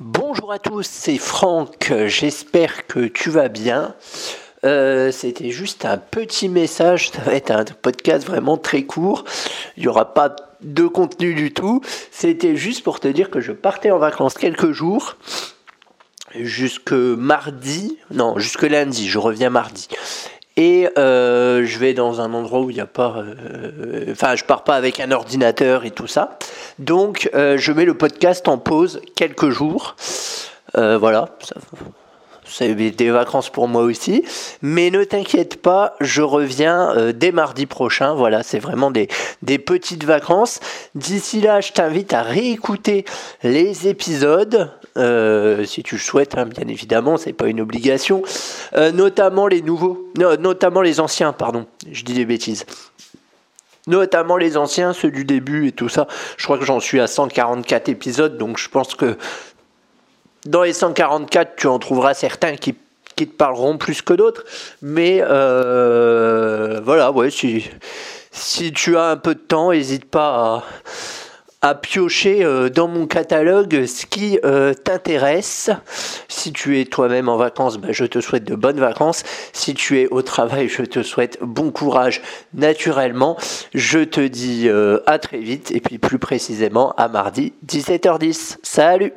Bonjour à tous, c'est Franck, j'espère que tu vas bien. Euh, C'était juste un petit message, ça va être un podcast vraiment très court, il n'y aura pas de contenu du tout. C'était juste pour te dire que je partais en vacances quelques jours, jusque mardi, non, jusque lundi, je reviens mardi. Et euh, je vais dans un endroit où il n'y a pas. euh, Enfin, je pars pas avec un ordinateur et tout ça. Donc, euh, je mets le podcast en pause quelques jours. Voilà. ça- c'est des vacances pour moi aussi. Mais ne t'inquiète pas, je reviens euh, dès mardi prochain. Voilà, c'est vraiment des, petites vacances. D'ici là, je t'invite à réécouter les épisodes. euh, si tu le souhaites, hein, bien évidemment, c'est pas une obligation. Euh, notamment les nouveaux, no- notamment les anciens, pardon, je dis des bêtises. Notamment les anciens, ceux du début et tout ça. Je crois que j'en suis à 144 épisodes, donc je pense que dans les 144, tu en trouveras certains qui, qui te parleront plus que d'autres. Mais euh, voilà, ouais, si, si tu as un peu de temps, n'hésite pas à, piocher euh, dans mon catalogue ce qui euh, t'intéresse. Si tu es toi-même en vacances, bah, je te souhaite de bonnes vacances. Si tu es au travail, je te souhaite bon courage naturellement. Je te dis à très vite et puis plus précisément à mardi 17h10. Salut